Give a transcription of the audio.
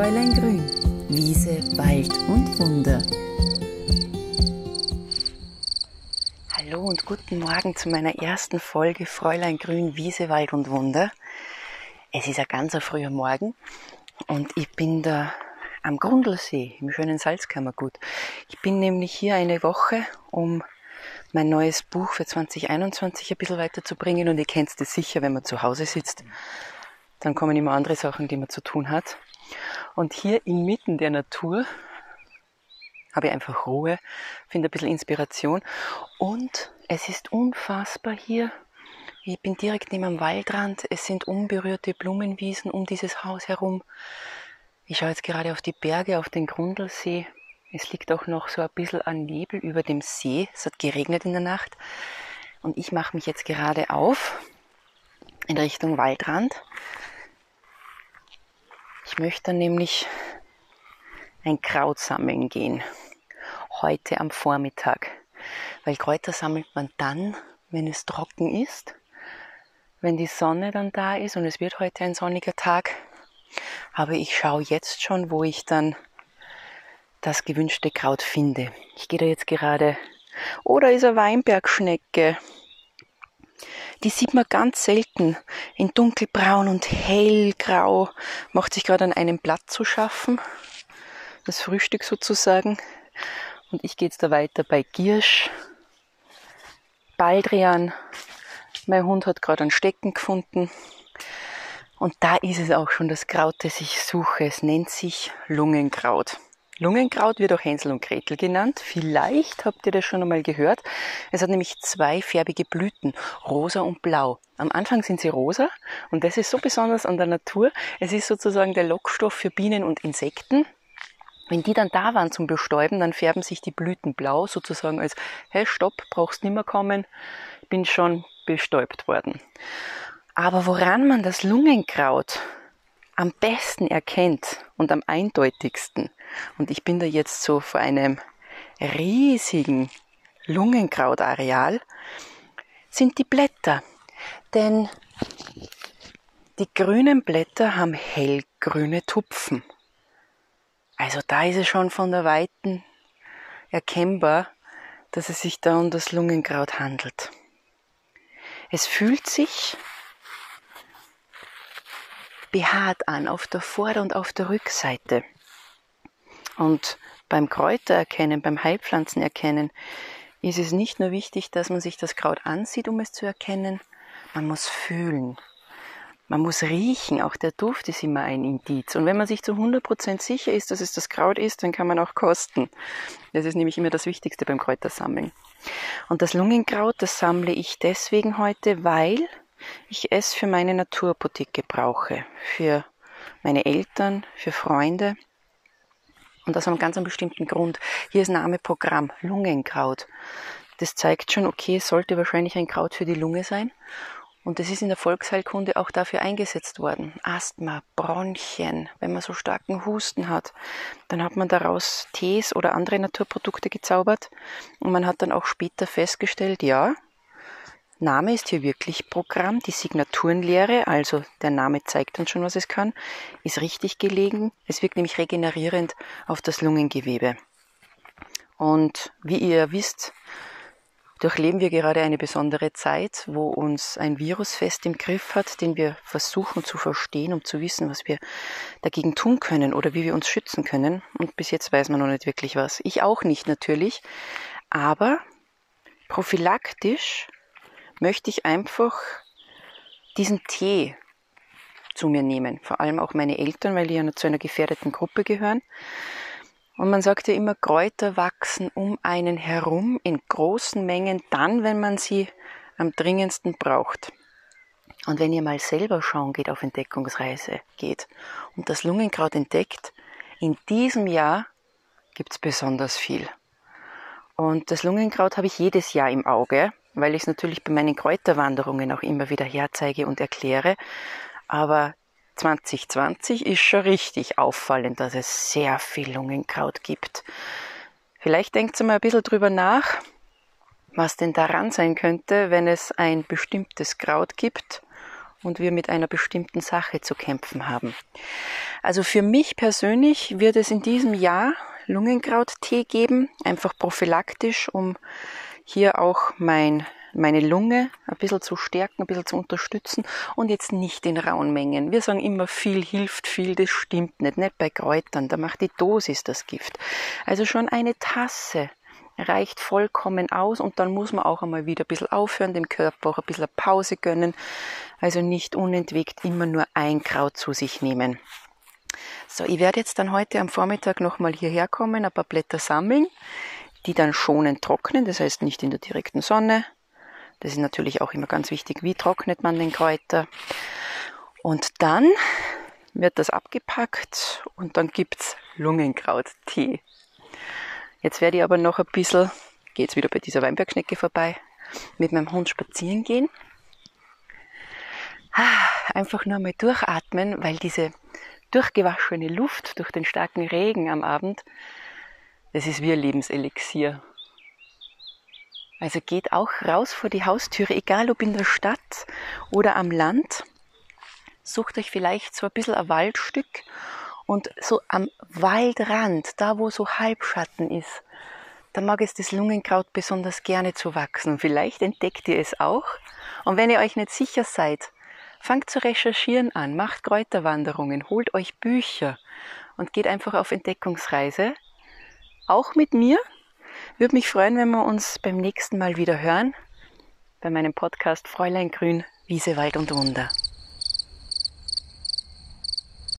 Fräulein Grün, Wiese, Wald und Wunder. Hallo und guten Morgen zu meiner ersten Folge Fräulein Grün, Wiese, Wald und Wunder. Es ist ein ganz früher Morgen und ich bin da am Grundlsee im schönen Salzkammergut. Ich bin nämlich hier eine Woche, um mein neues Buch für 2021 ein bisschen weiterzubringen und ihr kennt es sicher, wenn man zu Hause sitzt. Dann kommen immer andere Sachen, die man zu tun hat. Und hier inmitten der Natur habe ich einfach Ruhe, finde ein bisschen Inspiration. Und es ist unfassbar hier. Ich bin direkt neben dem Waldrand. Es sind unberührte Blumenwiesen um dieses Haus herum. Ich schaue jetzt gerade auf die Berge, auf den Grundlsee. Es liegt auch noch so ein bisschen an Nebel über dem See. Es hat geregnet in der Nacht. Und ich mache mich jetzt gerade auf in Richtung Waldrand. Möchte nämlich ein Kraut sammeln gehen. Heute am Vormittag. Weil Kräuter sammelt man dann, wenn es trocken ist, wenn die Sonne dann da ist und es wird heute ein sonniger Tag. Aber ich schaue jetzt schon, wo ich dann das gewünschte Kraut finde. Ich gehe da jetzt gerade. Oh, da ist eine Weinbergschnecke. Die sieht man ganz selten in dunkelbraun und hellgrau. Macht sich gerade an einem Blatt zu schaffen. Das Frühstück sozusagen. Und ich gehe jetzt da weiter bei Giersch, Baldrian. Mein Hund hat gerade einen Stecken gefunden. Und da ist es auch schon das Kraut, das ich suche. Es nennt sich Lungenkraut. Lungenkraut wird auch Hänsel und Gretel genannt. Vielleicht habt ihr das schon einmal gehört. Es hat nämlich zwei färbige Blüten, rosa und blau. Am Anfang sind sie rosa und das ist so besonders an der Natur. Es ist sozusagen der Lockstoff für Bienen und Insekten. Wenn die dann da waren zum Bestäuben, dann färben sich die Blüten blau, sozusagen als, hey, stopp, brauchst nimmer kommen, bin schon bestäubt worden. Aber woran man das Lungenkraut am besten erkennt und am eindeutigsten, und ich bin da jetzt so vor einem riesigen Lungenkrautareal, sind die Blätter. Denn die grünen Blätter haben hellgrüne Tupfen. Also da ist es schon von der Weiten erkennbar, dass es sich da um das Lungenkraut handelt. Es fühlt sich behaart an, auf der Vorder- und auf der Rückseite. Und beim Kräutererkennen, beim Heilpflanzenerkennen ist es nicht nur wichtig, dass man sich das Kraut ansieht, um es zu erkennen, man muss fühlen. Man muss riechen, auch der Duft ist immer ein Indiz. Und wenn man sich zu 100% sicher ist, dass es das Kraut ist, dann kann man auch kosten. Das ist nämlich immer das Wichtigste beim Kräutersammeln. Und das Lungenkraut, das sammle ich deswegen heute, weil ich es für meine Naturapotheke brauche, für meine Eltern, für Freunde. Und das aus einem ganz bestimmten Grund. Hier ist Name Programm, Lungenkraut. Das zeigt schon, okay, es sollte wahrscheinlich ein Kraut für die Lunge sein. Und das ist in der Volksheilkunde auch dafür eingesetzt worden. Asthma, Bronchien, wenn man so starken Husten hat, dann hat man daraus Tees oder andere Naturprodukte gezaubert. Und man hat dann auch später festgestellt, ja, Name ist hier wirklich Programm. Die Signaturenlehre, also der Name zeigt uns schon, was es kann, ist richtig gelegen. Es wirkt nämlich regenerierend auf das Lungengewebe. Und wie ihr wisst, durchleben wir gerade eine besondere Zeit, wo uns ein Virus fest im Griff hat, den wir versuchen zu verstehen, um zu wissen, was wir dagegen tun können oder wie wir uns schützen können. Und bis jetzt weiß man noch nicht wirklich was. Ich auch nicht natürlich. Aber prophylaktisch möchte ich einfach diesen Tee zu mir nehmen. Vor allem auch meine Eltern, weil die ja zu einer gefährdeten Gruppe gehören. Und man sagt ja immer, Kräuter wachsen um einen herum in großen Mengen dann, wenn man sie am dringendsten braucht. Und wenn ihr mal selber schauen geht, auf Entdeckungsreise geht und das Lungenkraut entdeckt, in diesem Jahr gibt es besonders viel. Und das Lungenkraut habe ich jedes Jahr im Auge weil ich es natürlich bei meinen Kräuterwanderungen auch immer wieder herzeige und erkläre. Aber 2020 ist schon richtig auffallend, dass es sehr viel Lungenkraut gibt. Vielleicht denkt ihr mal ein bisschen drüber nach, was denn daran sein könnte, wenn es ein bestimmtes Kraut gibt und wir mit einer bestimmten Sache zu kämpfen haben. Also für mich persönlich wird es in diesem Jahr Lungenkrauttee geben, einfach prophylaktisch, um hier auch mein meine Lunge ein bisschen zu stärken, ein bisschen zu unterstützen und jetzt nicht in rauen Mengen. Wir sagen immer, viel hilft viel, das stimmt nicht, nicht bei Kräutern, da macht die Dosis das Gift. Also schon eine Tasse reicht vollkommen aus und dann muss man auch einmal wieder ein bisschen aufhören, dem Körper auch ein bisschen Pause gönnen. Also nicht unentwegt immer nur ein Kraut zu sich nehmen. So, ich werde jetzt dann heute am Vormittag nochmal hierher kommen, ein paar Blätter sammeln, die dann schonend trocknen, das heißt nicht in der direkten Sonne, das ist natürlich auch immer ganz wichtig, wie trocknet man den Kräuter. Und dann wird das abgepackt und dann gibt's Lungenkrauttee. Jetzt werde ich aber noch ein bisschen, geht's wieder bei dieser Weinbergschnecke vorbei, mit meinem Hund spazieren gehen. Ah, einfach nur mal durchatmen, weil diese durchgewaschene Luft durch den starken Regen am Abend, das ist wie ein Lebenselixier. Also geht auch raus vor die Haustüre, egal ob in der Stadt oder am Land. Sucht euch vielleicht so ein bisschen ein Waldstück und so am Waldrand, da wo so Halbschatten ist, da mag es das Lungenkraut besonders gerne zu wachsen. Vielleicht entdeckt ihr es auch. Und wenn ihr euch nicht sicher seid, fangt zu recherchieren an, macht Kräuterwanderungen, holt euch Bücher und geht einfach auf Entdeckungsreise. Auch mit mir, würde mich freuen, wenn wir uns beim nächsten Mal wieder hören bei meinem Podcast Fräulein Grün, Wiese, Wald und Wunder.